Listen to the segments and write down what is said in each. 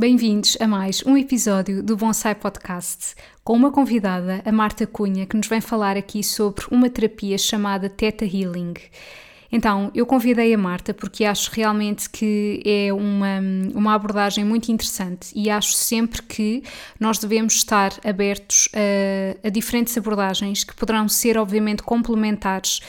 Bem-vindos a mais um episódio do Bonsai Podcast, com uma convidada, a Marta Cunha, que nos vem falar aqui sobre uma terapia chamada Theta Healing. Então, eu convidei a Marta porque acho realmente que é uma, uma abordagem muito interessante e acho sempre que nós devemos estar abertos a, a diferentes abordagens que poderão ser, obviamente, complementares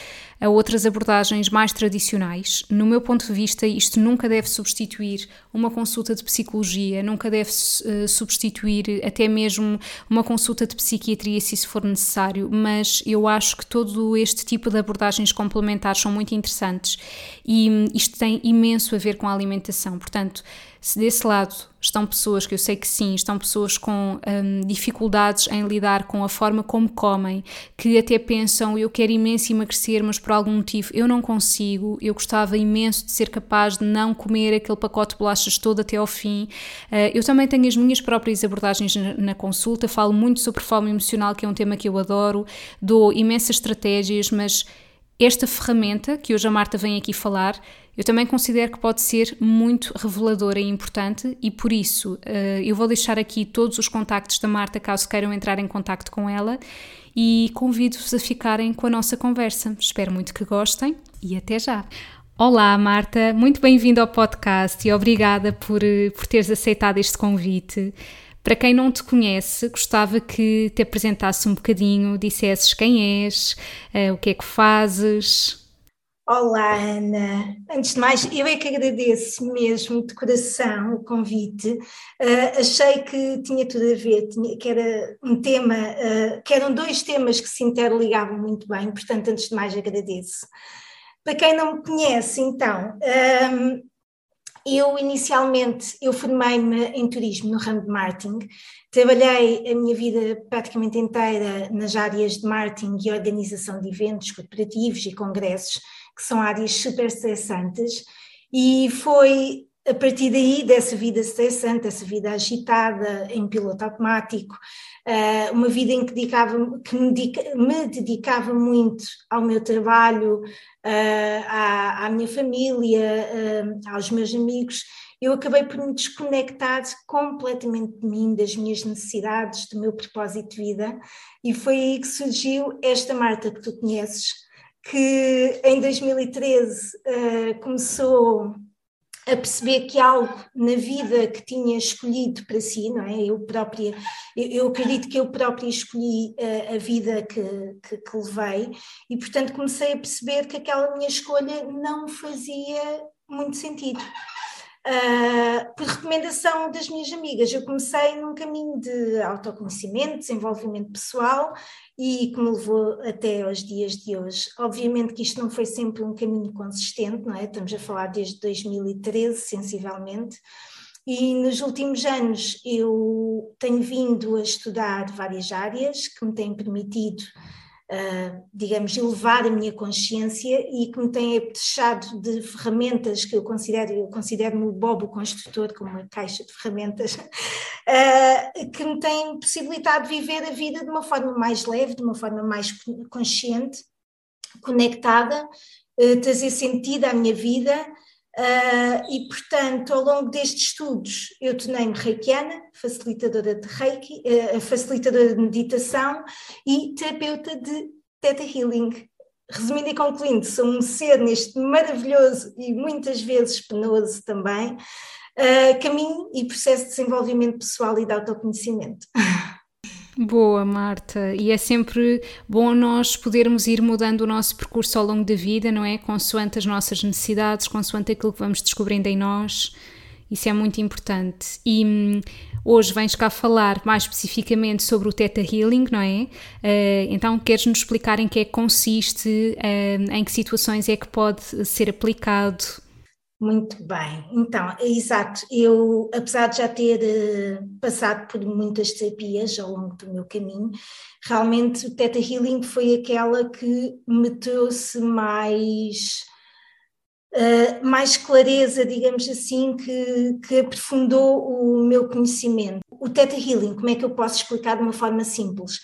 a outras abordagens mais tradicionais. No meu ponto de vista, isto nunca deve substituir uma consulta de psicologia, nunca deve uh, substituir até mesmo uma consulta de psiquiatria, se isso for necessário, mas eu acho que todo este tipo de abordagens complementares são muito interessantes e hum, isto tem imenso a ver com a alimentação. Portanto, se desse lado estão pessoas, que eu sei que sim, estão pessoas com hum, dificuldades em lidar com a forma como comem, que até pensam eu quero imenso emagrecer, mas por algum motivo eu não consigo, eu gostava imenso de ser capaz de não comer aquele pacote de bolachas todo até ao fim. Uh, eu também tenho as minhas próprias abordagens na, na consulta, falo muito sobre fome emocional, que é um tema que eu adoro, dou imensas estratégias, mas esta ferramenta que hoje a Marta vem aqui falar, eu também considero que pode ser muito reveladora e importante e por isso uh, eu vou deixar aqui todos os contactos da Marta caso queiram entrar em contacto com ela e convido-vos a ficarem com a nossa conversa. Espero muito que gostem e até já! Olá Marta, muito bem-vinda ao podcast e obrigada por, eh, por teres aceitado este convite. Para quem não te conhece, gostava que te apresentasse um bocadinho, dissesses quem és, uh, o que é que fazes. Olá, Ana. Antes de mais, eu é que agradeço mesmo de coração o convite. Uh, achei que tinha tudo a ver, tinha, que era um tema, uh, que eram dois temas que se interligavam muito bem, portanto, antes de mais, agradeço. Para quem não me conhece, então, um, eu inicialmente, eu formei-me em turismo no ramo de marketing, trabalhei a minha vida praticamente inteira nas áreas de marketing e organização de eventos corporativos e congressos, que são áreas super estressantes, e foi a partir daí, dessa vida estressante, dessa vida agitada, em piloto automático, eh, uma vida em que, dedicava, que me, me dedicava muito ao meu trabalho, uh, à, à, minha família, uh, aos meus amigos, eu acabei por me desconectar completamente de mim, das minhas necessidades, do meu propósito de vida, e foi aí que surgiu esta Marta que tu conheces, que em 2013 uh, começou a perceber que algo na vida que tinha escolhido para si, não é? Eu própria, eu, acredito que eu própria escolhi a, eh, a vida que, que, que, levei e, portanto, comecei a perceber que aquela minha escolha não fazia muito sentido. Uh, por recomendação das minhas amigas, eu comecei num caminho de autoconhecimento, desenvolvimento pessoal e que me levou até aos dias de hoje. Obviamente que isto não foi sempre um caminho consistente, não é? Estamos a falar desde 2013, sensivelmente. E nos últimos anos eu tenho vindo a estudar várias áreas que me têm permitido uh, digamos, elevar a minha consciência e que me tem apetechado de ferramentas que eu considero, eu considero-me o Bobo Construtor como uma caixa de ferramentas, uh, que me tem possibilitado viver a vida de uma forma mais leve, de uma forma mais consciente, conectada, uh, trazer sentido à minha vida, Uh, e, portanto, ao longo destes estudos, eu tornei-me reikiana, facilitadora de reiki, uh, facilitadora de meditação e terapeuta de Theta Healing. Resumindo e concluindo, sou um ser neste maravilhoso e muitas vezes penoso também, uh, caminho e processo de desenvolvimento pessoal e de autoconhecimento. Boa, Marta. E é sempre bom nós podermos ir mudando o nosso percurso ao longo da vida, não é? Consoante as nossas necessidades, consoante aquilo que vamos descobrindo em nós. Isso é muito importante. E hum, hoje vens cá falar mais especificamente sobre o Theta Healing, não é? Uh, então, queres-nos explicar em que é que consiste, uh, em que situações é que pode ser aplicado? Muito bem, então, é exato, eu, apesar de já ter uh, passado por muitas terapias ao longo do meu caminho, realmente o Theta Healing foi aquela que me trouxe mais, uh, mais clareza, digamos assim, que, que aprofundou o meu conhecimento. O Theta Healing, como é que eu posso explicar de uma forma simples?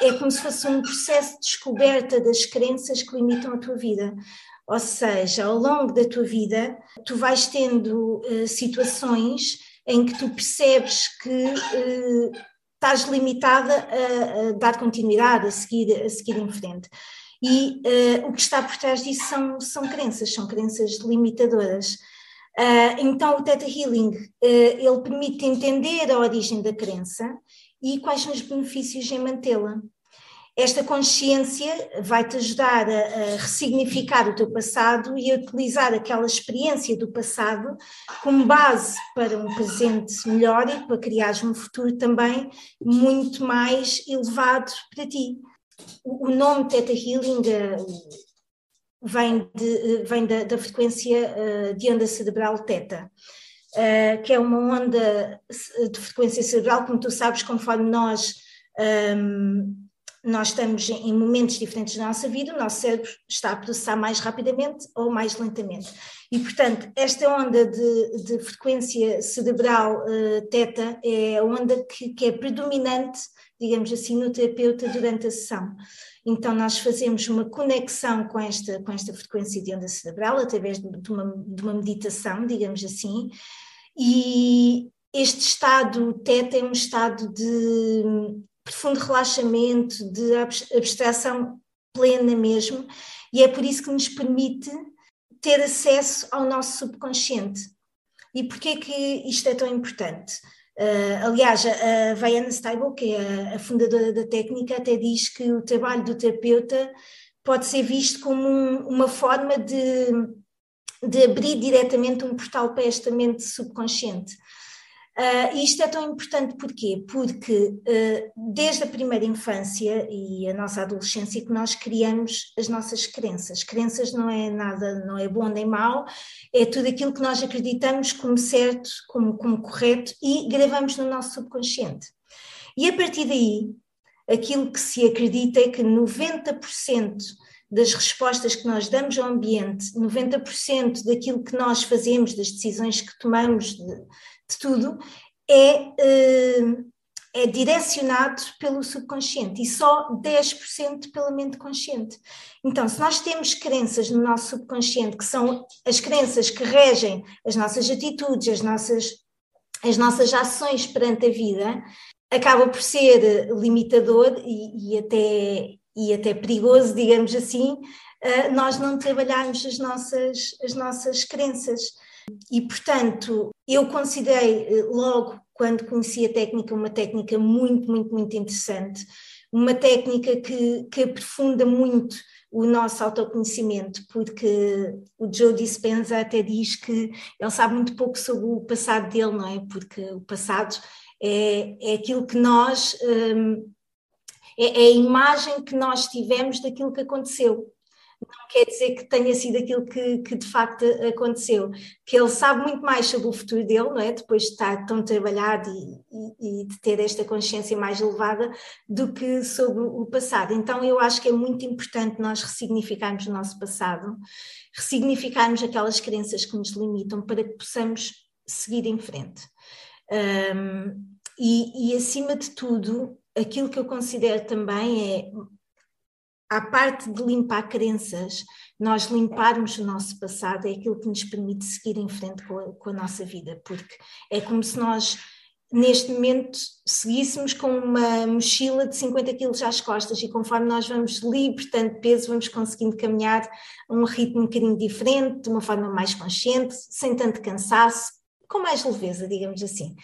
É como se fosse um processo de descoberta das crenças que limitam a tua vida. Ou seja, ao longo da tua vida, tu vais tendo uh, situações em que tu percebes que uh, estás limitada a, a, dar continuidade, a seguir, a seguir em frente. E uh, o que está por trás disso são, são crenças, são crenças limitadoras. então, o Theta Healing, ele permite entender a origem da crença e quais são os benefícios em mantê-la. Esta consciência vai-te ajudar a, a, ressignificar o teu passado e a utilizar aquela experiência do passado como base para um presente melhor e para criares um futuro também muito mais elevado para ti. O, o nome Theta Healing uh, vem, de, uh, vem da, da, frequência uh, de onda cerebral Theta. Uh, que é uma onda de frequência cerebral, como tu sabes, conforme nós um, nós estamos em momentos diferentes da nossa vida, o nosso cérebro está a processar mais rapidamente ou mais lentamente. E, portanto, esta onda de, de frequência cerebral uh, teta é a onda que, que, é predominante, digamos assim, no terapeuta durante a sessão. Então, nós fazemos uma conexão com esta, com esta frequência de onda cerebral através de, uma, de uma meditação, digamos assim, e este estado teta é um estado de profundo relaxamento, de abstração plena mesmo, e é por isso que nos permite ter acesso ao nosso subconsciente. E porquê que isto é tão importante? Uh, aliás, a Vaiana Steibel, que é a, a, fundadora da técnica, até diz que o trabalho do terapeuta pode ser visto como um, uma forma de, de abrir diretamente um portal para esta mente subconsciente. Uh, isto é tão importante porquê? Porque uh, desde a primeira infância e a nossa adolescência que nós criamos as nossas crenças. Crenças não é nada, não é bom nem mau, é tudo aquilo que nós acreditamos como certo, como, como correto e gravamos no nosso subconsciente. E a partir daí, aquilo que se acredita é que 90% das respostas que nós damos ao ambiente, 90% daquilo que nós fazemos, das decisões que tomamos, de, de tudo, é, eh, é direcionado pelo subconsciente e só 10% pela mente consciente. Então, se nós temos crenças no nosso subconsciente, que são as crenças que regem as nossas atitudes, as nossas, as nossas ações perante a vida, acaba por ser limitador e, e até, e até perigoso, digamos assim, eh, nós não trabalharmos as nossas, as nossas crenças. E, portanto, eu considerei eh, logo, quando conheci a técnica, uma técnica muito, muito, muito interessante, uma técnica que, que aprofunda muito o nosso autoconhecimento, porque o Joe Dispenza até diz que ele sabe muito pouco sobre o passado dele, não é? Porque o passado é, é aquilo que nós. Hum, é, é a imagem que nós tivemos daquilo que aconteceu não quer dizer que tenha sido aquilo que, que, de facto aconteceu, que ele sabe muito mais sobre o futuro dele, não é? Depois de estar tão trabalhado e, e, e, de ter esta consciência mais elevada do que sobre o passado. Então eu acho que é muito importante nós ressignificarmos o nosso passado, ressignificarmos aquelas crenças que nos limitam para que possamos seguir em frente. Um, e, e acima de tudo, aquilo que eu considero também é a parte de limpar crenças, nós limparmos o nosso passado é aquilo que nos permite seguir em frente com a, com a nossa vida, porque é como se nós neste momento seguíssemos com uma mochila de 50 quilos às costas e conforme nós vamos libertando peso, vamos conseguindo caminhar a um ritmo um bocadinho diferente, de uma forma mais consciente, sem tanto cansaço, com mais leveza, digamos assim.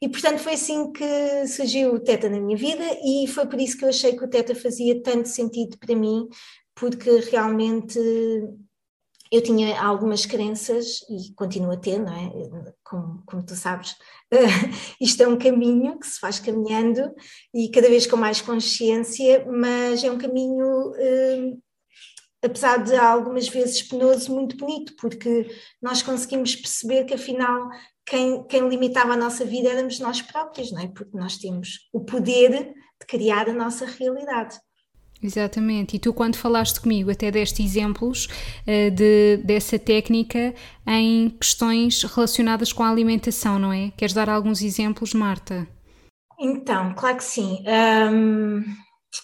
E portanto foi assim que surgiu o Teta na minha vida e foi por isso que eu achei que o Teta fazia tanto sentido para mim, porque realmente eu tinha algumas crenças e continuo a ter, não é? Como, como tu sabes, isto é um caminho que se faz caminhando e cada vez com mais consciência, mas é um caminho, uh, apesar de algumas vezes penoso, muito bonito, porque nós conseguimos perceber que afinal quem, quem limitava a nossa vida éramos nós próprios, não é? Porque nós temos o poder de criar a nossa realidade. Exatamente, e tu quando falaste comigo até deste exemplos uh, de, dessa técnica em questões relacionadas com a alimentação, não é? Queres dar alguns exemplos, Marta? Então, claro que sim. Um,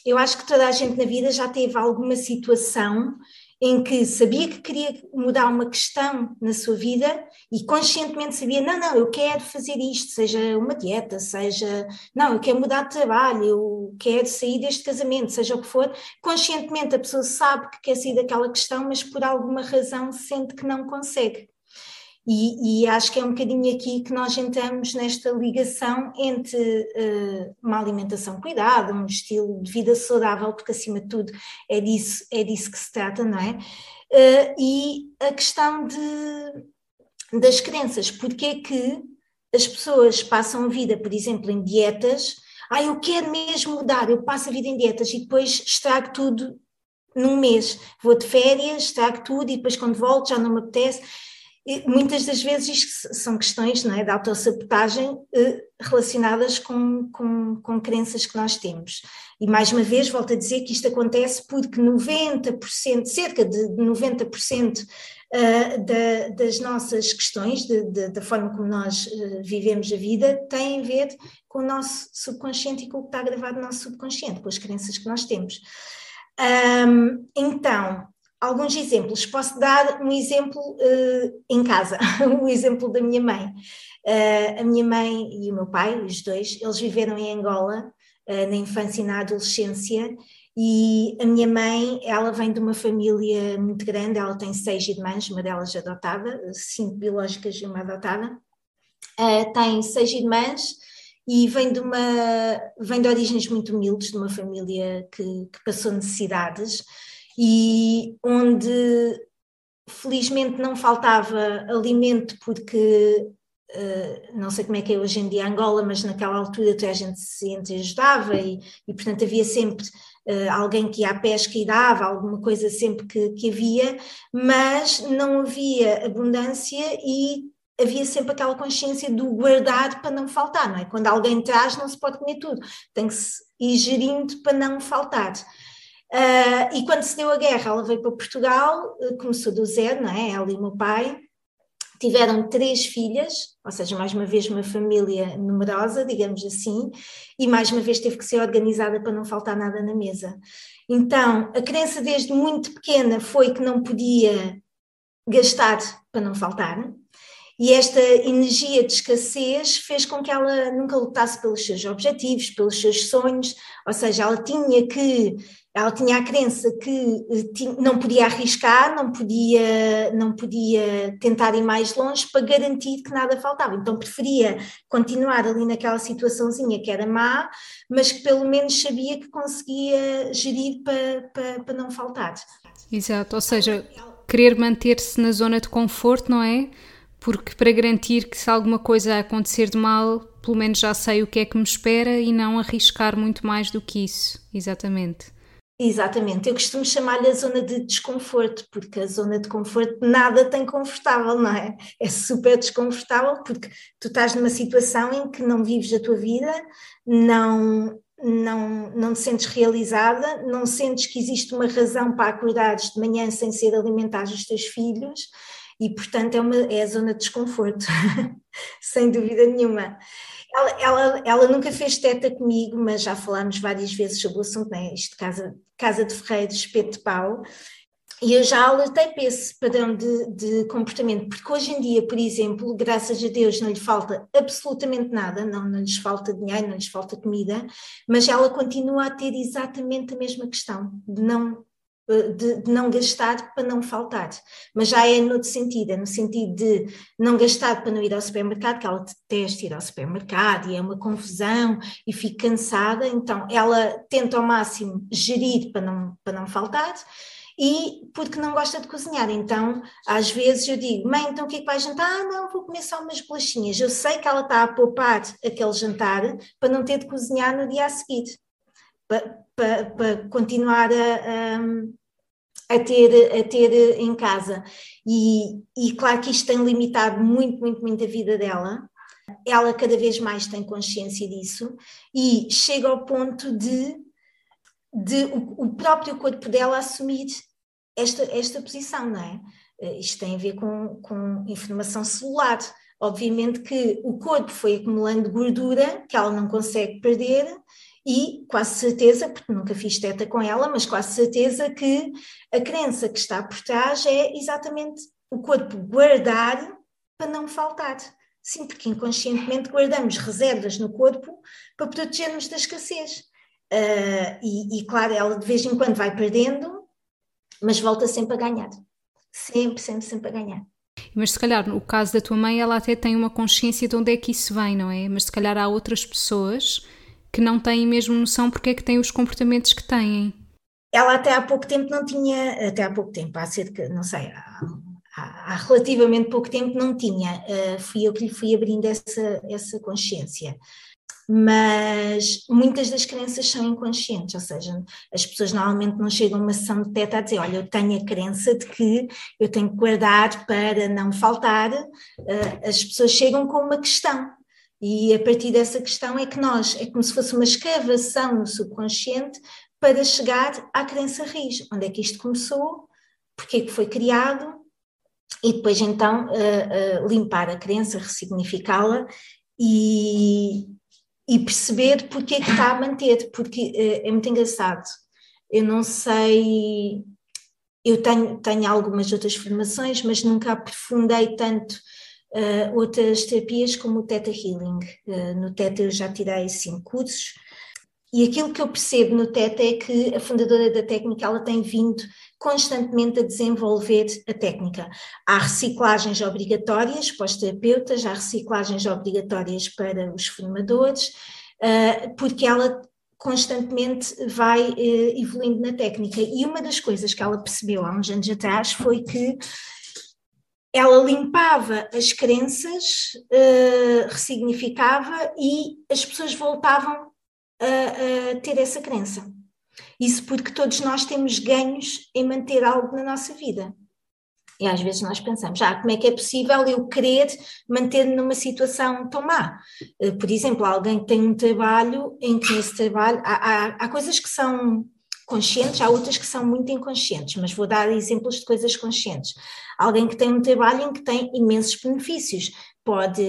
eu acho que toda a gente na vida já teve alguma situação em que sabia que queria mudar uma questão na sua vida e conscientemente sabia, não, não, eu quero fazer isto, seja uma dieta, seja, não, eu quero mudar de trabalho, eu quero sair deste casamento, seja o que for, conscientemente a pessoa sabe que quer sair daquela questão, mas por alguma razão sente que não consegue. E, e, acho que é um bocadinho aqui que nós entramos nesta ligação entre uh, uma alimentação cuidada, um estilo de vida saudável, porque acima de tudo é disso, é disso que se trata, não é? Uh, e a questão de, das crenças, porque é que as pessoas passam a vida, por exemplo, em dietas, ah, eu quero mesmo mudar, eu passo a vida em dietas e depois estrago tudo num mês, vou de férias, estrago tudo e depois quando volto já não me apetece e muitas das vezes são questões não é, de autossabotagem eh, relacionadas com, com, com crenças que nós temos. E mais uma vez volto a dizer que isto acontece porque 90%, cerca de 90% uh, eh, da, das nossas questões, de, de, da forma como nós uh, vivemos a vida, têm a ver com o nosso subconsciente e com o que está gravado no nosso subconsciente, com as crenças que nós temos. Um, então, alguns exemplos. Posso dar um exemplo uh, em casa, um exemplo da minha mãe. Uh, a minha mãe e o meu pai, os dois, eles viveram em Angola uh, na infância e na adolescência. E a minha mãe, ela vem de uma família muito grande, ela tem seis irmãs, uma delas adotada, cinco biológicas e uma adotada. tem seis irmãs, e vem de uma vem de origens muito humildes, de uma família que, que passou necessidades e onde felizmente não faltava alimento porque uh, não sei como é que é hoje em dia Angola, mas naquela altura toda a gente se entreajudava e, e portanto havia sempre uh, alguém que ia à pesca e dava alguma coisa sempre que, que havia, mas não havia abundância e havia sempre aquela consciência do guardar para não faltar, não é? Quando alguém traz não se pode comer tudo, tem que se ir gerindo para não faltar. Uh, e quando se deu a guerra, ela veio para Portugal, uh, começou do zero, não é? Ela e o meu pai. Tiveram três filhas, ou seja, mais uma vez uma família numerosa, digamos assim, e mais uma vez teve que ser organizada para não faltar nada na mesa. Então, a crença desde muito pequena foi que não podia gastar para não faltar, e esta energia de escassez fez com que ela nunca lutasse pelos seus objetivos, pelos seus sonhos, ou seja, ela tinha que ela tinha a crença que eh, não podia arriscar, não podia, não podia tentar ir mais longe para garantir que nada faltava. Então preferia continuar ali naquela situaçãozinha que era má, mas que pelo menos sabia que conseguia gerir para, para, para não faltar. Exato, ou seja, querer manter-se na zona de conforto, não é? Porque para garantir que se alguma coisa acontecer de mal, pelo menos já sei o que é que me espera e não arriscar muito mais do que isso. Exatamente. Exatamente, eu costumo chamar-lhe a zona de desconforto, porque a zona de conforto nada tem confortável, não é? É super desconfortável porque tu estás numa situação em que não vives a tua vida, não, não, não te sentes realizada, não sentes que existe uma razão para acordares de manhã sem ser alimentares os teus filhos e, portanto, é, uma, é a zona de desconforto, sem dúvida nenhuma. Ela, ela, ela, nunca fez teta comigo, mas já falámos várias vezes sobre o assunto, né? isto casa, casa de ferreiro, espeto de pau, e eu já alertei para esse padrão de, de, comportamento, porque hoje em dia, por exemplo, graças a Deus não lhe falta absolutamente nada, não, não lhes falta dinheiro, não lhes falta comida, mas ela continua a ter exatamente a mesma questão, de não de, de, não gastar para não faltar, mas já é no sentido, é no sentido de não gastar para não ir ao supermercado, que ela detesta ir ao supermercado e é uma confusão e fica cansada, então ela tenta ao máximo gerir para não, para não faltar e porque não gosta de cozinhar. Então, às vezes eu digo, mãe, então o que é que vai jantar? Ah, não, vou comer só umas bolachinhas. Eu sei que ela está a poupar aquele jantar para não ter de cozinhar no dia a seguir, para, para, para continuar a, a, ter, a ter em casa. E, e claro que isto tem limitado muito, muito, muito a vida dela. Ela cada vez mais tem consciência disso e chega ao ponto de de o, o, próprio corpo dela assumir esta, esta posição, não é? Eh, isto tem a ver com, com informação celular. Obviamente que o corpo foi acumulando gordura que ela não consegue perder e quase certeza, porque nunca fiz teta com ela, mas quase certeza que a crença que está por trás é exatamente o corpo guardar para não faltar. Sim, porque inconscientemente guardamos reservas no corpo para protegermos da escassez. Uh, e, e, claro, ela de vez em quando vai perdendo, mas volta sempre a ganhar. Sempre, sempre, sempre a ganhar. Mas se calhar no caso da tua mãe, ela até tem uma consciência de onde é que isso vem, não é? Mas se calhar há outras pessoas que não têm mesmo noção porque é que têm os comportamentos que têm. Ela até há pouco tempo não tinha, até há pouco tempo, há cerca, não sei, há, há, relativamente pouco tempo não tinha. Uh, fui eu que lhe fui abrindo essa, essa consciência mas muitas das crenças são inconscientes, ou seja, as pessoas normalmente não chegam a uma sessão de teta a dizer, olha, eu tenho a crença de que eu tenho que guardar para não faltar, eh, as pessoas chegam com uma questão, e a partir dessa questão é que nós, é como se fosse uma escavação no subconsciente para chegar à crença raiz, onde é que isto começou, porque é que foi criado, e depois então uh, uh, limpar a crença, ressignificá-la e, e perceber porque é que está a manter, porque é, é muito engraçado. Eu não sei, eu tenho, tenho algumas outras formações, mas nunca aprofundei tanto uh, outras terapias como o Theta Healing. Uh, no Theta eu já tirei cinco cursos, e aquilo que eu percebo no Theta é que a fundadora da técnica ela tem vindo constantemente a desenvolver a técnica. Há reciclagens obrigatórias para os terapeutas, há reciclagens obrigatórias para os formadores, ah, porque ela constantemente vai eh, evoluindo na técnica. E uma das coisas que ela percebeu há uns anos atrás foi que ela limpava as crenças, uh, ressignificava e as pessoas voltavam a, a ter essa crença. Isso porque todos nós temos ganhos em manter algo na nossa vida. E às vezes nós pensamos, ah, como é que é possível eu querer manter-me numa situação tão má? Eh, por exemplo, alguém que tem um trabalho em que nesse trabalho há, há, há coisas que são conscientes, há outras que são muito inconscientes, mas vou dar exemplos de coisas conscientes. Alguém que tem um trabalho em que tem imensos benefícios, pode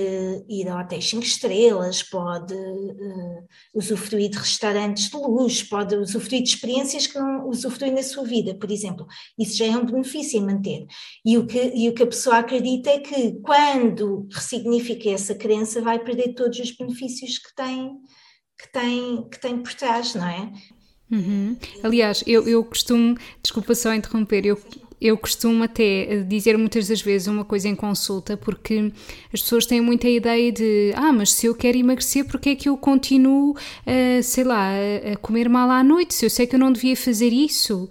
ir a hotéis 5 estrelas, pode uh, usufruir de restaurantes de luxo, pode usufruir de experiências que não usufrui na sua vida, por exemplo. Isso já é um benefício em manter. E o que, e o que a pessoa acredita é que quando ressignifica essa crença vai perder todos os benefícios que tem, que tem, que tem por trás, não é? Uhum. Aliás, eu, eu costumo, desculpa só interromper, eu eu costumo até dizer muitas das vezes uma coisa em consulta, porque as pessoas têm muita ideia de ah, mas se eu quero emagrecer, porque é que eu continuo, sei lá, a comer mal à noite? Se eu sei que eu não devia fazer isso.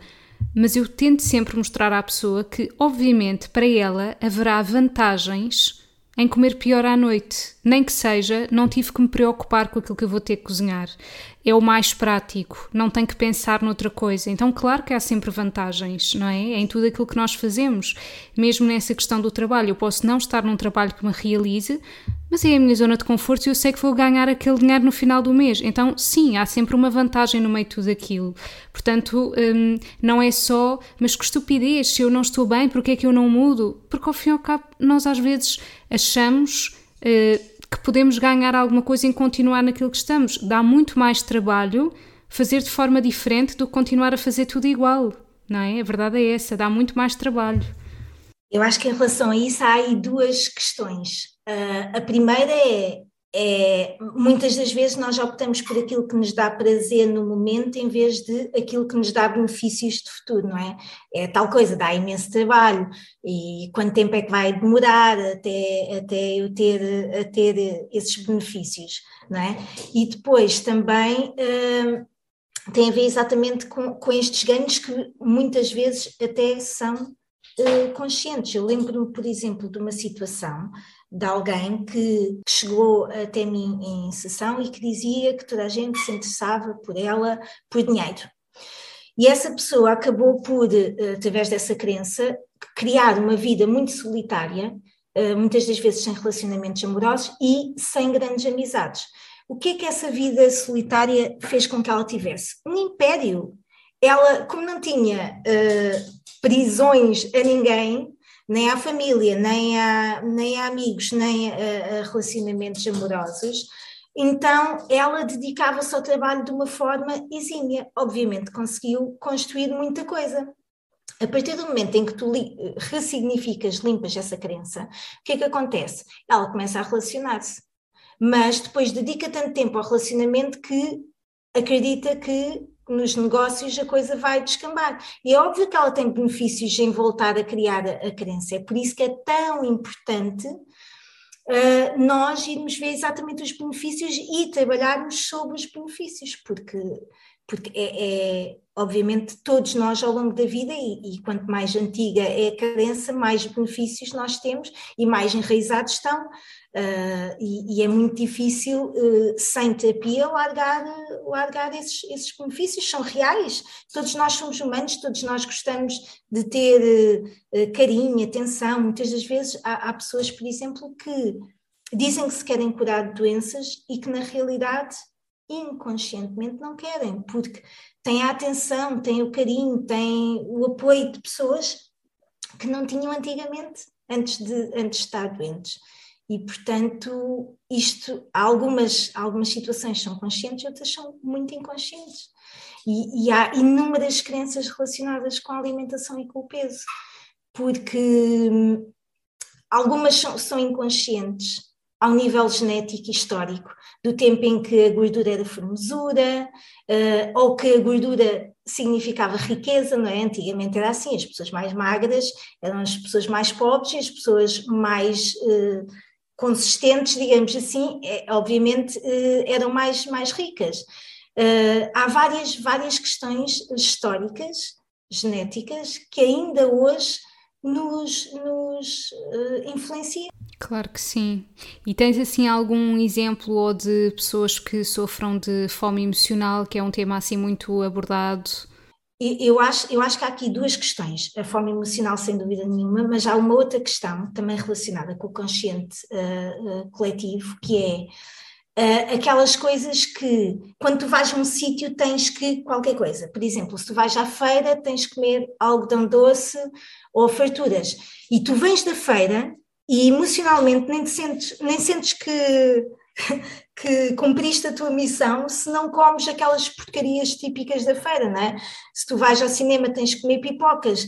Mas eu tento sempre mostrar à pessoa que, obviamente, para ela haverá vantagens em comer pior à noite. Nem que seja, não tive que me preocupar com aquilo que eu vou ter que cozinhar. É o mais prático, não tenho que pensar noutra coisa. Então, claro que há sempre vantagens, não é? Em tudo aquilo que nós fazemos. Mesmo nessa questão do trabalho, eu posso não estar num trabalho que me realize, mas é a minha zona de conforto e eu sei que vou ganhar aquele dinheiro no final do mês. Então, sim, há sempre uma vantagem no meio de tudo aquilo. Portanto, hum, não é só, mas que estupidez, se eu não estou bem, porque é que eu não mudo? Porque ao fim e ao cabo, nós às vezes achamos. Uh, que podemos ganhar alguma coisa em continuar naquilo que estamos. Dá muito mais trabalho fazer de forma diferente do que continuar a fazer tudo igual, não é? A verdade é essa, dá muito mais trabalho. Eu acho que em relação a isso há aí duas questões. Uh, a primeira é, é, muitas das vezes nós optamos por aquilo que nos dá prazer no momento em vez de aquilo que nos dá benefícios de futuro, não é? É tal coisa, dá imenso trabalho e quanto tempo é que vai demorar até, até eu ter, a ter esses benefícios, não é? E depois também uh, tem a ver exatamente com, com estes ganhos que muitas vezes até são uh, conscientes. Eu lembro-me, por exemplo, de uma situação de alguém que, chegou até mim em sessão e que dizia que toda a gente se interessava por ela por dinheiro. E essa pessoa acabou por, eh, através dessa crença, criar uma vida muito solitária, eh, muitas das vezes sem relacionamentos amorosos e sem grandes amizades. O que é que essa vida solitária fez com que ela tivesse? Um império. Ela, como não tinha uh, prisões a ninguém, nem à família, nem a, nem a amigos, nem a, a relacionamentos amorosos, então ela dedicava-se ao trabalho de uma forma exímia. Obviamente conseguiu construir muita coisa. A partir do momento em que tu li, ressignificas, limpas essa crença, o que é que acontece? Ela começa a relacionar-se, mas depois dedica tanto tempo ao relacionamento que acredita que nos negócios a coisa vai descambar. E é óbvio que ela tem benefícios em voltar a criar a, a crença, é por isso que é tão importante uh, nós irmos ver exatamente os benefícios e trabalharmos sobre os benefícios, porque porque é, é, obviamente todos nós ao longo da vida e, e, quanto mais antiga é a crença, mais benefícios nós temos e mais enraizados estão e, e, é muito difícil uh, sem terapia largar, largar esses, esses, benefícios, são reais, todos nós somos humanos, todos nós gostamos de ter uh, carinho, atenção, muitas das vezes há, há pessoas, por exemplo, que dizem que se querem curar de doenças e que na realidade inconscientemente não querem, porque têm a atenção, têm o carinho, têm o apoio de pessoas que não tinham antigamente, antes de, antes de estar doentes. E, portanto, isto, algumas, algumas situações são conscientes, outras são muito inconscientes. E, e há inúmeras crenças relacionadas com a alimentação e com o peso, porque hum, algumas são, são inconscientes, ao nível genético e histórico, do tempo em que a gordura era formosura, uh, ou que a gordura significava riqueza, não é? Antigamente era assim, as pessoas mais magras eram as pessoas mais pobres e as pessoas mais uh, consistentes, digamos assim, é, obviamente uh, eram mais, mais ricas. há várias, várias questões históricas, genéticas, que ainda hoje nos, nos influenciam. Claro que sim. E tens assim algum exemplo ou de pessoas que sofram de fome emocional, que é um tema assim muito abordado? Eu acho, eu acho que há aqui duas questões. A fome emocional, sem dúvida nenhuma, mas há uma outra questão também relacionada com o consciente uh, uh, coletivo, que é Uh, aquelas coisas que, quando tu vais a um sítio, tens que qualquer coisa. Por exemplo, se tu vais à feira, tens que comer algodão doce ou farturas. E tu vens da feira e emocionalmente nem sentes, nem sentes que, que cumpriste a tua missão se não comes aquelas porcarias típicas da feira, não é? Se tu vais ao cinema tens que comer pipocas.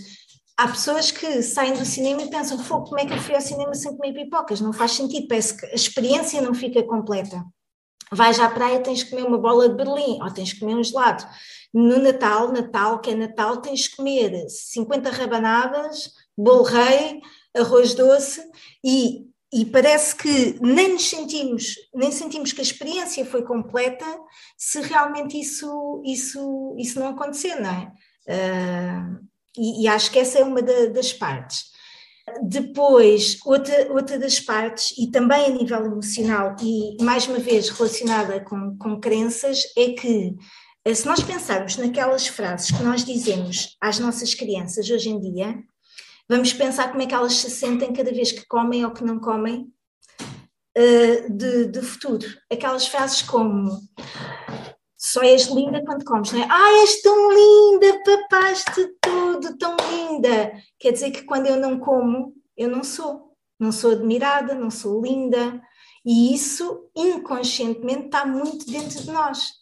Há pessoas que saem do cinema e pensam, Fogo, como é que eu fui ao cinema sem comer pipocas? Não faz sentido, parece que a experiência não fica completa. Vais à praia, tens que comer uma bola de Berlim, ou tens que comer um gelado. No Natal, Natal, que é Natal, tens que comer 50 rabanadas, bolo rei, arroz doce e, e parece que nem nos sentimos, nem sentimos que a experiência foi completa se realmente isso, isso, isso não acontecer, não é? Uh, e, e, acho que essa é uma da, das partes. Depois, outra, outra das partes, e também a nível emocional, e mais uma vez relacionada com, com crenças, é que eh, se nós pensarmos naquelas frases que nós dizemos às nossas crianças hoje em dia, Vamos pensar como é que elas se sentem cada vez que comem ou que não comem uh, de, de futuro. Aquelas frases como só és linda quando comes, não é? Ah, és tão linda, papaste tudo, tão linda. Quer dizer que quando eu não como, eu não sou. Não sou admirada, não sou linda. E isso, inconscientemente, está muito dentro de nós.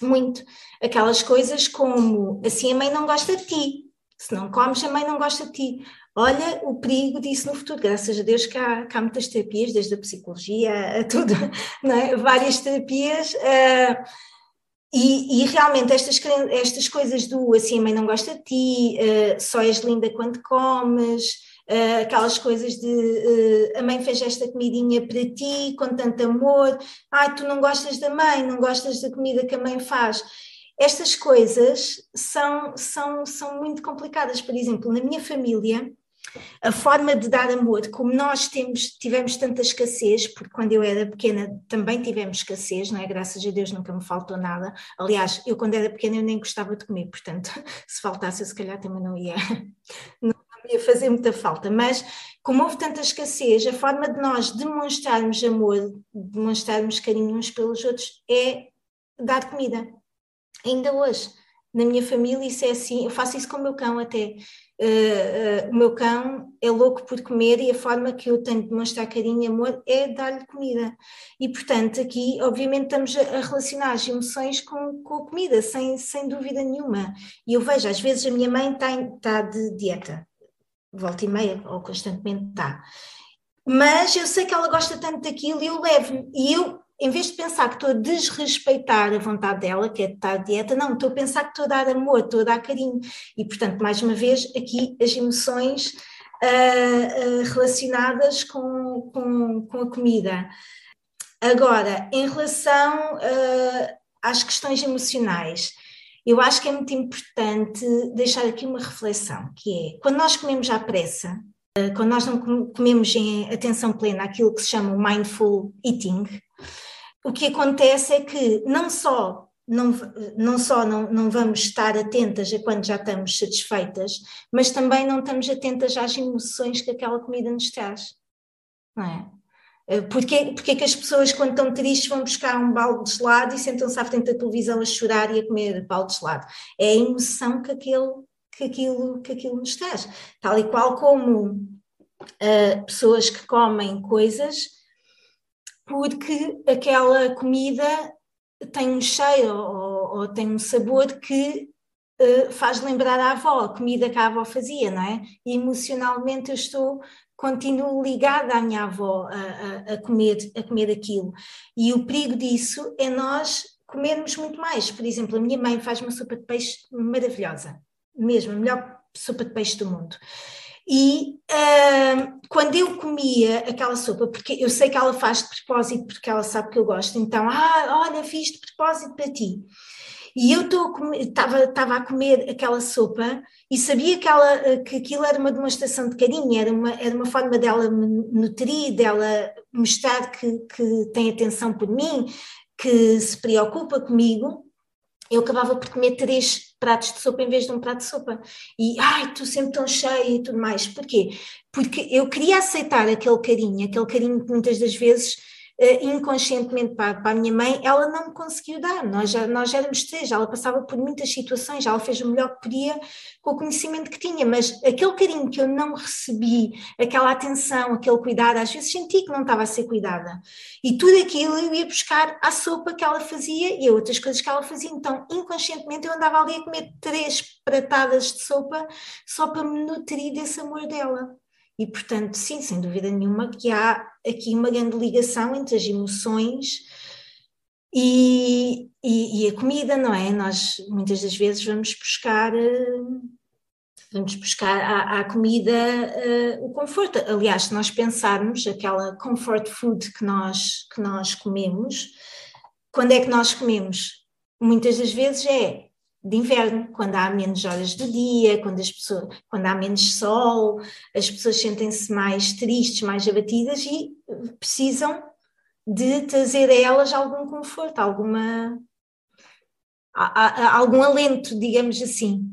Muito. Aquelas coisas como, assim a mãe não gosta de ti. Se não comes, a mãe não gosta de ti. Olha o perigo disso no futuro. Graças a Deus que há, que há muitas terapias, desde a psicologia a tudo, é? várias terapias. Uh, e, e, realmente estas, estas coisas do assim a mãe não gosta de ti, uh, só és linda quando comes, uh, aquelas coisas de uh, a mãe fez esta comidinha para ti com tanto amor, ai tu não gostas da mãe, não gostas da comida que a mãe faz estas coisas são, são, são muito complicadas. Por exemplo, na minha família, a forma de dar amor, como nós temos, tivemos tanta escassez, porque quando eu era pequena também tivemos escassez, não é? Graças a Deus nunca me faltou nada. Aliás, eu quando era pequena eu nem gostava de comer, portanto, se faltasse eu se calhar também não ia, não ia fazer muita falta. Mas como houve tanta escassez, a forma de nós demonstrarmos amor, demonstrarmos carinho uns pelos outros é dar comida. Ainda hoje na minha família isso é assim, eu faço isso com o meu cão até. Uh, uh, o meu cão é louco por comer e a forma que eu tenho de demonstrar carinho e amor é dar-lhe comida. E, portanto, aqui, obviamente, estamos a, relacionar as emoções com, com a comida, sem, sem dúvida nenhuma. E eu vejo, às vezes, a minha mãe está, está de dieta, volta e meia, ou constantemente está. Mas eu sei que ela gosta tanto daquilo e eu levo. E eu em vez de pensar que estou a desrespeitar a vontade dela, que é de estar dieta, não, estou a pensar que estou a dar amor, estou a dar carinho. E, portanto, mais uma vez, aqui as emoções uh, uh, relacionadas com, com, com, a comida. Agora, em relação uh, às questões emocionais, eu acho que é muito importante deixar aqui uma reflexão, que é, quando nós comemos à pressa, quando nós não comemos em atenção plena aquilo que se chama mindful eating, o que acontece é que não só não, não só não, não vamos estar atentas a quando já estamos satisfeitas, mas também não estamos atentas às emoções que aquela comida nos traz, não é? Eh, Porquê, é que as pessoas, quando estão tristes, vão buscar um balde de gelado e sentam-se à frente da televisão a chorar e a comer balde de gelado? É a emoção que aquele, que aquilo, que aquilo nos traz. Tal e qual como uh, pessoas que comem coisas porque aquela comida tem um cheiro ou, ou tem um sabor que uh, faz lembrar a avó, a comida que a avó fazia, não é? E emocionalmente eu estou, continuo ligada à minha avó a, a, a, comer, a comer aquilo. E o perigo disso é nós comermos muito mais. Por exemplo, a minha mãe faz uma sopa de peixe maravilhosa, mesmo, a melhor sopa de peixe do mundo. E uh, quando eu comia aquela sopa, porque eu sei que ela faz de propósito, porque ela sabe que eu gosto, então, ah, olha, fiz de propósito para ti. E eu estava a comer aquela sopa e sabia que, ela, que aquilo era uma demonstração de carinho, era uma, era uma forma dela me nutrir, dela mostrar que, que tem atenção por mim, que se preocupa comigo. Eu acabava por comer três pratos de sopa em vez de um prato de sopa. E, ai, estou sempre tão cheia e tudo mais. Porquê? Porque eu queria aceitar aquele carinho, aquele carinho que muitas das vezes inconscientemente para, para, a minha mãe, ela não me conseguiu dar. Nós, já, nós já éramos três, ela passava por muitas situações, ela fez o melhor que podia com o conhecimento que tinha, mas aquele carinho que eu não recebi, aquela atenção, aquele cuidado, às vezes senti que não estava a ser cuidada. E tudo aquilo eu ia buscar à sopa que ela fazia e a outras coisas que ela fazia. Então, inconscientemente, eu andava ali a comer três pratadas de sopa só para me nutrir desse amor dela. E, portanto, sim, sem dúvida nenhuma que há aqui uma grande ligação entre as emoções e, e, e a comida, não é? Nós muitas das vezes vamos buscar. Eh, vamos buscar à, à comida uh, o conforto. Aliás, se nós pensarmos aquela comfort food que nós, que nós comemos, quando é que nós comemos? Muitas das vezes é de inverno, quando há menos horas do dia, quando, as pessoas, quando há menos sol, as pessoas sentem-se mais tristes, mais abatidas e precisam de trazer a elas algum conforto, alguma, algum alento, digamos assim.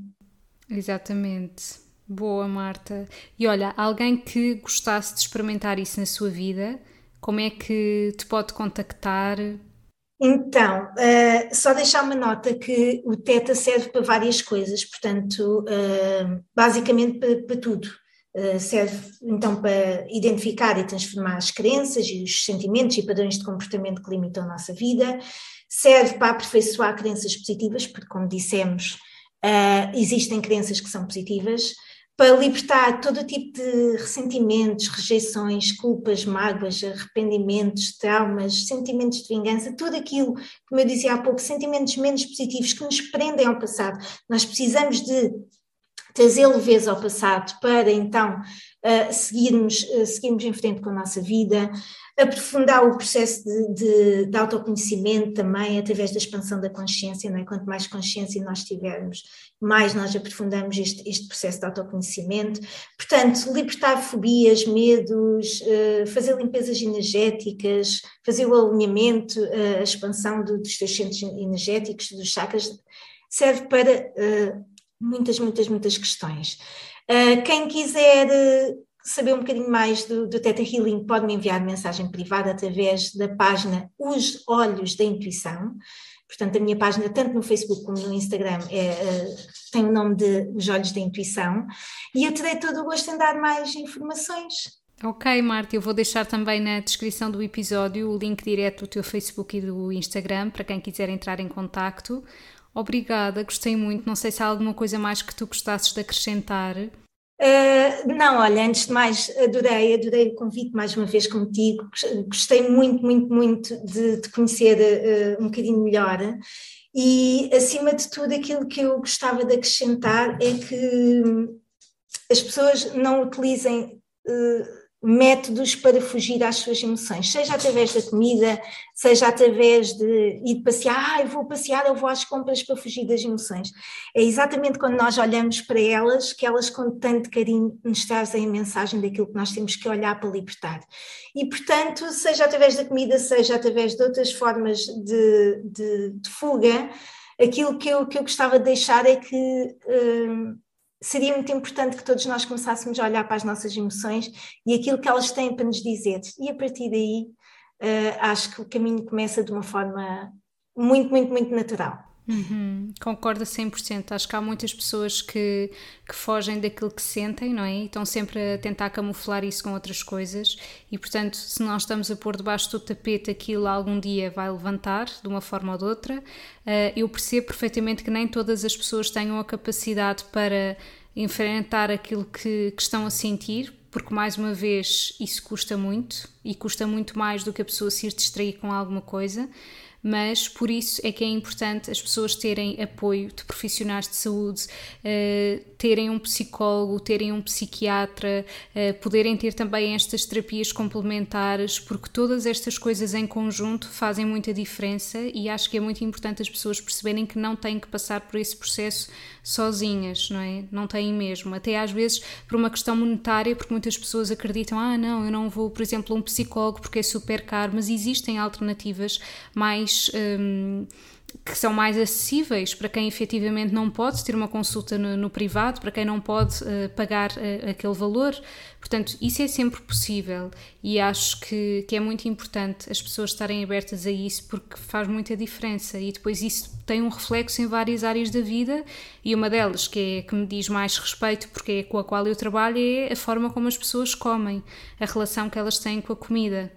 Exatamente. Boa, Marta. E olha, alguém que gostasse de experimentar isso na sua vida, como é que te pode contactar então, uh, só deixar uma nota que o TETA serve para várias coisas, portanto, uh, basicamente para, para tudo. Uh, serve então para identificar e transformar as crenças e os sentimentos e padrões de comportamento que limitam a nossa vida, serve para aperfeiçoar crenças positivas, porque, como dissemos, existem crenças que são positivas, para libertar todo tipo de ressentimentos, rejeições, culpas, mágoas, arrependimentos, traumas, sentimentos de vingança, tudo aquilo, como eu dizia há pouco, sentimentos menos positivos que nos prendem ao passado. Nós precisamos de trazer leveza ao passado para então seguirmos, seguirmos em frente com a nossa vida, aprofundar o processo de, de, de, autoconhecimento também através da expansão da consciência, não é? quanto mais consciência nós tivermos, mais nós aprofundamos este, este processo de autoconhecimento. Portanto, libertar fobias, medos, uh, fazer limpezas energéticas, fazer o alinhamento, uh, a expansão do, dos teus centros energéticos, dos chakras, serve para uh, muitas, muitas, muitas questões. Quem quiser saber um bocadinho mais do, do Theta Healing, pode me enviar mensagem privada através da página Os Olhos da Intuição. Portanto, a minha página, tanto no Facebook como no Instagram, é, uh, tem o nome de Os Olhos da Intuição. E eu terei todo o gosto em dar mais informações. Ok, Marta, eu vou deixar também na descrição do episódio o link direto do teu Facebook e do Instagram para quem quiser entrar em contacto. Obrigada, gostei muito. Não sei se há alguma coisa mais que tu gostasses de acrescentar. Uh, não, olha, antes de mais, adorei, adorei o convite mais uma vez contigo, gostei muito, muito, muito de te conhecer uh, um bocadinho melhor. E, acima de tudo, aquilo que eu gostava de acrescentar é que as pessoas não utilizem uh, métodos para fugir às suas emoções, seja através da comida, seja através de ir passear, ah, eu vou passear, eu vou às compras para fugir das emoções. É exatamente quando nós olhamos para elas que elas com tanto carinho nos trazem a mensagem daquilo que nós temos que olhar para libertar. E portanto, seja através da comida, seja através de outras formas de, de, de fuga, aquilo que eu, que eu gostava de deixar é que... Hum, seria muito importante que todos nós começássemos a olhar para as nossas emoções e aquilo que elas têm para nos dizer. E a partir daí, uh, acho que o caminho começa de uma forma muito, muito, muito natural. Uhum, concordo a 100%. Acho que há muitas pessoas que, que fogem daquilo que sentem, não é? E estão sempre a tentar camuflar isso com outras coisas. E, portanto, se nós estamos a pôr debaixo do tapete aquilo, algum dia vai levantar, de uma forma ou de outra. Uh, eu percebo perfeitamente que nem todas as pessoas tenham a capacidade para enfrentar aquilo que, que estão a sentir, porque mais uma vez isso custa muito e custa muito mais do que a pessoa se ir distrair com alguma coisa mas por isso é que é importante as pessoas terem apoio de profissionais de saúde, uh, terem um psicólogo, terem um psiquiatra, uh, poderem ter também estas terapias complementares, porque todas estas coisas em conjunto fazem muita diferença e acho que é muito importante as pessoas perceberem que não têm que passar por esse processo sozinhas, não é? Não têm mesmo. Até às vezes por uma questão monetária, porque muitas pessoas acreditam, ah, não, eu não vou, por exemplo, a um psicólogo porque é super caro, mas existem alternativas mais. Um, que são mais acessíveis para quem efetivamente não pode ter uma consulta no, no privado, para quem não pode uh, pagar uh, aquele valor. Portanto, isso é sempre possível e acho que, que é muito importante as pessoas estarem abertas a isso porque faz muita diferença e depois isso tem um reflexo em várias áreas da vida e uma delas que é que me diz mais respeito porque é com a qual eu trabalho é a forma como as pessoas comem, a relação que elas têm com a comida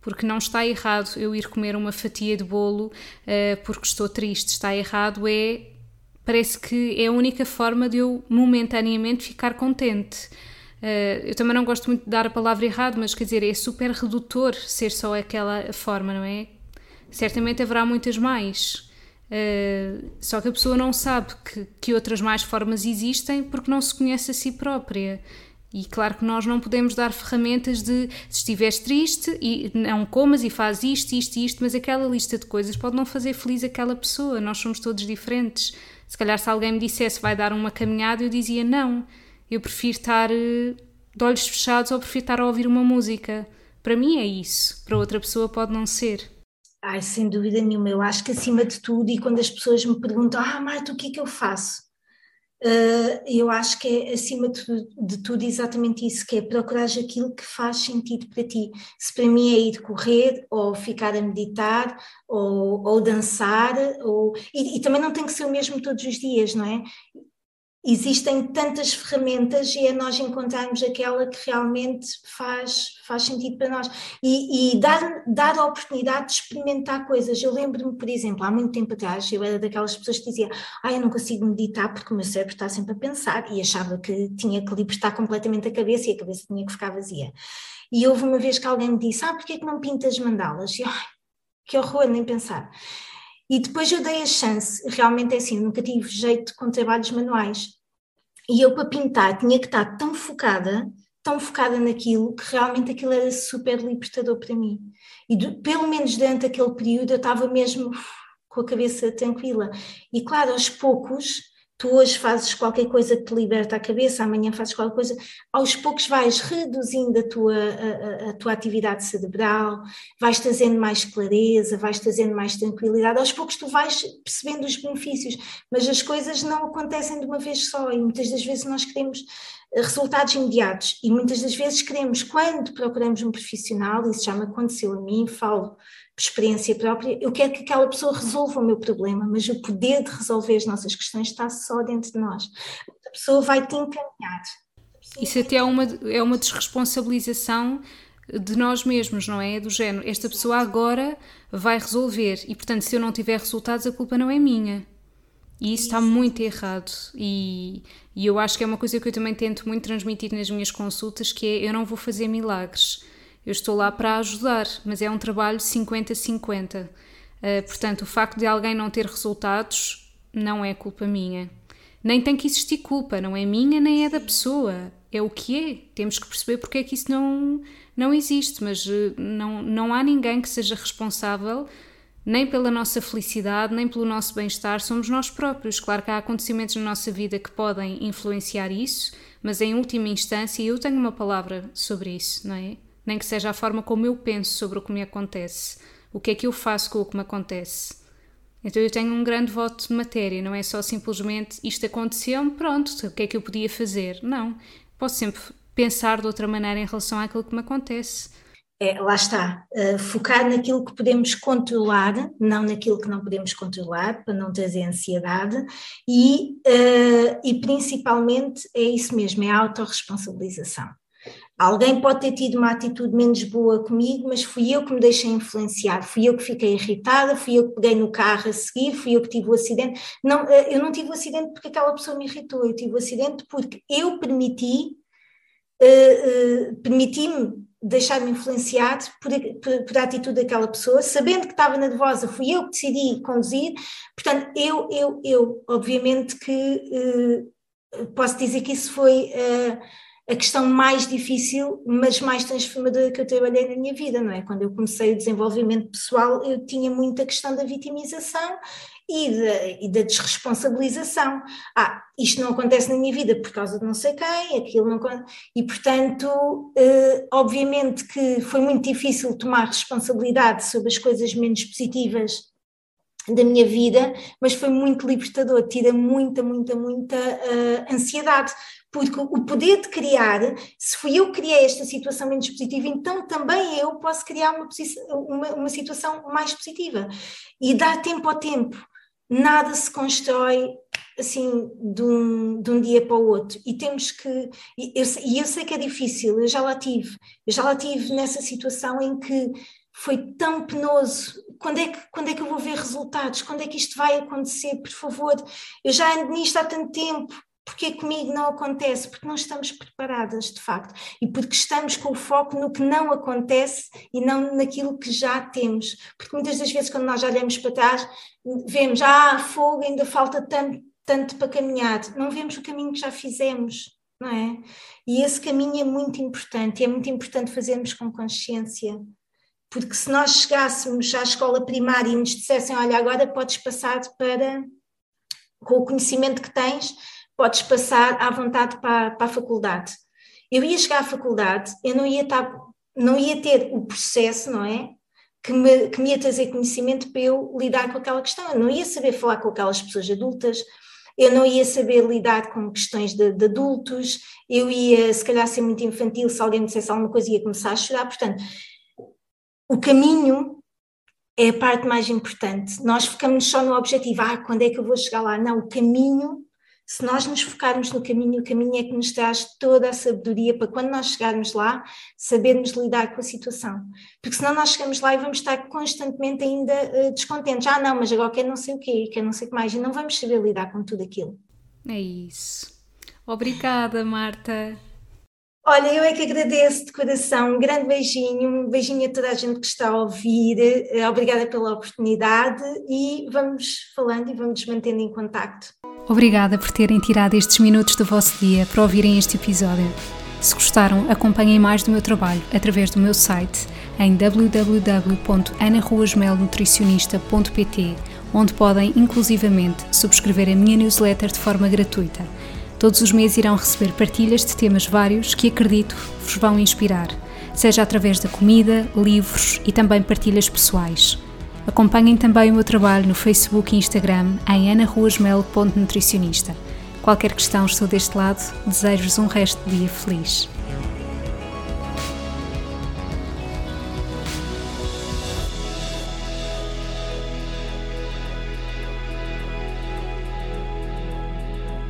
porque não está errado eu ir comer uma fatia de bolo uh, porque estou triste. Está errado é. Parece que é a única forma de eu momentaneamente ficar contente. Uh, eu também não gosto muito de dar a palavra errado, mas quer dizer, é super redutor ser só aquela forma, não é? Certamente haverá muitas mais. Uh, só que a pessoa não sabe que, que outras mais formas existem porque não se conhece a si própria. E claro que nós não podemos dar ferramentas de se estiveres triste e não comas e faz isto, isto e isto, mas aquela lista de coisas pode não fazer feliz aquela pessoa. Nós somos todos diferentes. Se calhar, se alguém me dissesse vai dar uma caminhada, eu dizia não. Eu prefiro estar eh, de olhos fechados ou prefiro estar a ouvir uma música. Para mim é isso. Para outra pessoa pode não ser. Ai, sem dúvida nenhuma. Eu acho que acima de tudo, e quando as pessoas me perguntam, ah, Marta, o que é que eu faço? Uh, eu acho que é acima de tudo, exatamente isso, que é procurar aquilo que faz sentido para ti. Se para mim é ir correr, ou ficar a meditar, ou, ou dançar, ou, e, e, também não tem que ser o mesmo todos os dias, não é? Existem tantas ferramentas e é nós encontrarmos aquela que realmente faz, faz sentido para nós e, e dar, dar a oportunidade de experimentar coisas. Eu lembro-me, por exemplo, há muito tempo atrás, eu era daquelas pessoas que dizia ah, eu não consigo meditar porque o meu cérebro está sempre a pensar e achava que tinha que libertar completamente a cabeça e a cabeça tinha que ficar vazia. E houve uma vez que alguém me disse, ah, porquê é que não pintas mandalas? E, ai, que horror, nem pensar. E depois eu dei a chance, realmente é assim, nunca tive jeito com trabalhos manuais. E eu para pintar tinha que estar tão focada tão focada naquilo que realmente aquilo era super libertador para mim. E de, pelo menos durante aquele período eu estava mesmo com a cabeça tranquila. E claro, aos poucos tu hoje fazes qualquer coisa que te liberta a cabeça, amanhã fazes qualquer coisa, aos poucos vais reduzindo a tua, a, a, tua atividade cerebral, vais trazendo mais clareza, vais trazendo mais tranquilidade, aos poucos tu vais percebendo os benefícios, mas as coisas não acontecem de uma vez só e muitas das vezes nós queremos eh, resultados imediatos e muitas das vezes queremos, quando procuramos um profissional, isso já me aconteceu a mim, falo experiência própria, eu quero que aquela pessoa resolva o meu problema, mas o poder de resolver as nossas questões está só dentro de nós. A pessoa vai te encaminhar. Isso até é uma, é uma desresponsabilização de nós mesmos, não é? Do género, esta pessoa agora vai resolver e, portanto, se eu não tiver resultados, a culpa não é minha. E isso está muito errado. E, e eu acho que é uma coisa que eu também tento muito transmitir nas minhas consultas, que é eu não vou fazer milagres eu estou lá para ajudar, mas é um trabalho 50-50. Uh, eh, portanto, o facto de alguém não ter resultados não é culpa minha. Nem tem que existir culpa, não é minha nem é da pessoa. É o que é. Temos que perceber porque é que isso não, não existe, mas uh, não, não há ninguém que seja responsável nem pela nossa felicidade, nem pelo nosso bem-estar, somos nós próprios. Claro que há acontecimentos na nossa vida que podem influenciar isso, mas em última instância eu tenho uma palavra sobre isso, não é? Nem que seja a forma como eu penso sobre o que me acontece, o que é que eu faço com o que me acontece. Então eu tenho um grande voto de matéria, não é só simplesmente isto aconteceu, pronto, o que é que eu podia fazer? Não. Posso sempre pensar de outra maneira em relação àquilo que me acontece. É, lá está, uh, focar naquilo que podemos controlar, não naquilo que não podemos controlar, para não trazer ansiedade, e, uh, e principalmente é isso mesmo, é a autorresponsabilização. Alguém pode ter tido uma atitude menos boa comigo, mas fui eu que me deixei influenciar, fui eu que fiquei irritada, fui eu que peguei no carro a seguir, fui eu que tive o acidente. Não, eh, eu não tive o acidente porque aquela pessoa me irritou, eu tive o acidente porque eu permiti, uh, uh, permiti-me deixar-me influenciar por, por, por, a atitude daquela pessoa, sabendo que estava nervosa, fui eu que decidi conduzir, portanto, eu, eu, eu, obviamente que uh, posso dizer que isso foi a questão mais difícil, mas mais transformadora que eu trabalhei na minha vida, não é? Quando eu comecei o desenvolvimento pessoal, eu tinha muita questão da vitimização e da, e da desresponsabilização. Ah, isto não acontece na minha vida por causa de não sei quem, aquilo não. E, portanto, eh, obviamente que foi muito difícil tomar responsabilidade sobre as coisas menos positivas da minha vida, mas foi muito libertador, tira muita, muita, muita uh, ansiedade, porque o poder de criar, se fui eu que criei esta situação menos positiva, então também eu posso criar uma, uma, uma situação mais positiva. E dar tempo ao tempo. Nada se constrói assim de um, de um dia para o outro e temos que e eu, eu sei que é difícil, eu já lá tive, eu já lá tive nessa situação em que foi tão penoso. Quando é, que, quando é que eu vou ver resultados? Quando é que isto vai acontecer? Por favor, eu já ando nisto há tanto tempo. Porque comigo não acontece? Porque não estamos preparadas, de facto, e porque estamos com o foco no que não acontece e não naquilo que já temos. Porque muitas das vezes, quando nós olhamos para trás, vemos, ah, fogo, ainda falta tanto, tanto para caminhar. Não vemos o caminho que já fizemos, não é? E esse caminho é muito importante, e é muito importante fazermos com consciência. Porque se nós chegássemos à escola primária e nos dissessem, olha, agora podes passar para, com o conhecimento que tens, podes passar à vontade para, para a faculdade. Eu ia chegar à faculdade, eu não ia, estar, não ia ter o processo, não é? Que me, que me ia trazer conhecimento para eu lidar com aquela questão. Eu não ia saber falar com aquelas pessoas adultas, eu não ia saber lidar com questões de, de, adultos, eu ia, se calhar, ser muito infantil, se alguém me dissesse alguma coisa, ia começar a chorar. Portanto, o caminho é a parte mais importante. Nós focamos só no objetivo, ah, quando é que eu vou chegar lá? Não, o caminho se nós nos focarmos no caminho, o caminho é que nos traz toda a sabedoria para quando nós chegarmos lá, sabermos lidar com a situação. Porque senão nós chegamos lá e vamos estar constantemente ainda uh, descontentes. Ah, não, mas agora quer não sei o quê, quer não sei o que mais, e não vamos saber lidar com tudo aquilo. É isso. Obrigada, Marta. Olha, eu é que agradeço de coração, um grande beijinho, um beijinho a toda a gente que está a ouvir, eh, obrigada pela oportunidade e vamos falando e vamos mantendo em contacto. Obrigada por terem tirado estes minutos do vosso dia para ouvirem este episódio. Se gostaram, acompanhem mais do meu trabalho através do meu site em www.anaruasmelnutricionista.pt, onde podem inclusivamente subscrever a minha newsletter de forma gratuita. Todos os meses irão receber partilhas de temas vários que acredito vos vão inspirar, seja através da comida, livros e também partilhas pessoais. Acompanhem também o meu trabalho no Facebook e Instagram em anaruasmel.nutricionista. Qualquer questão, estou deste lado. Desejo-vos um resto de dia feliz.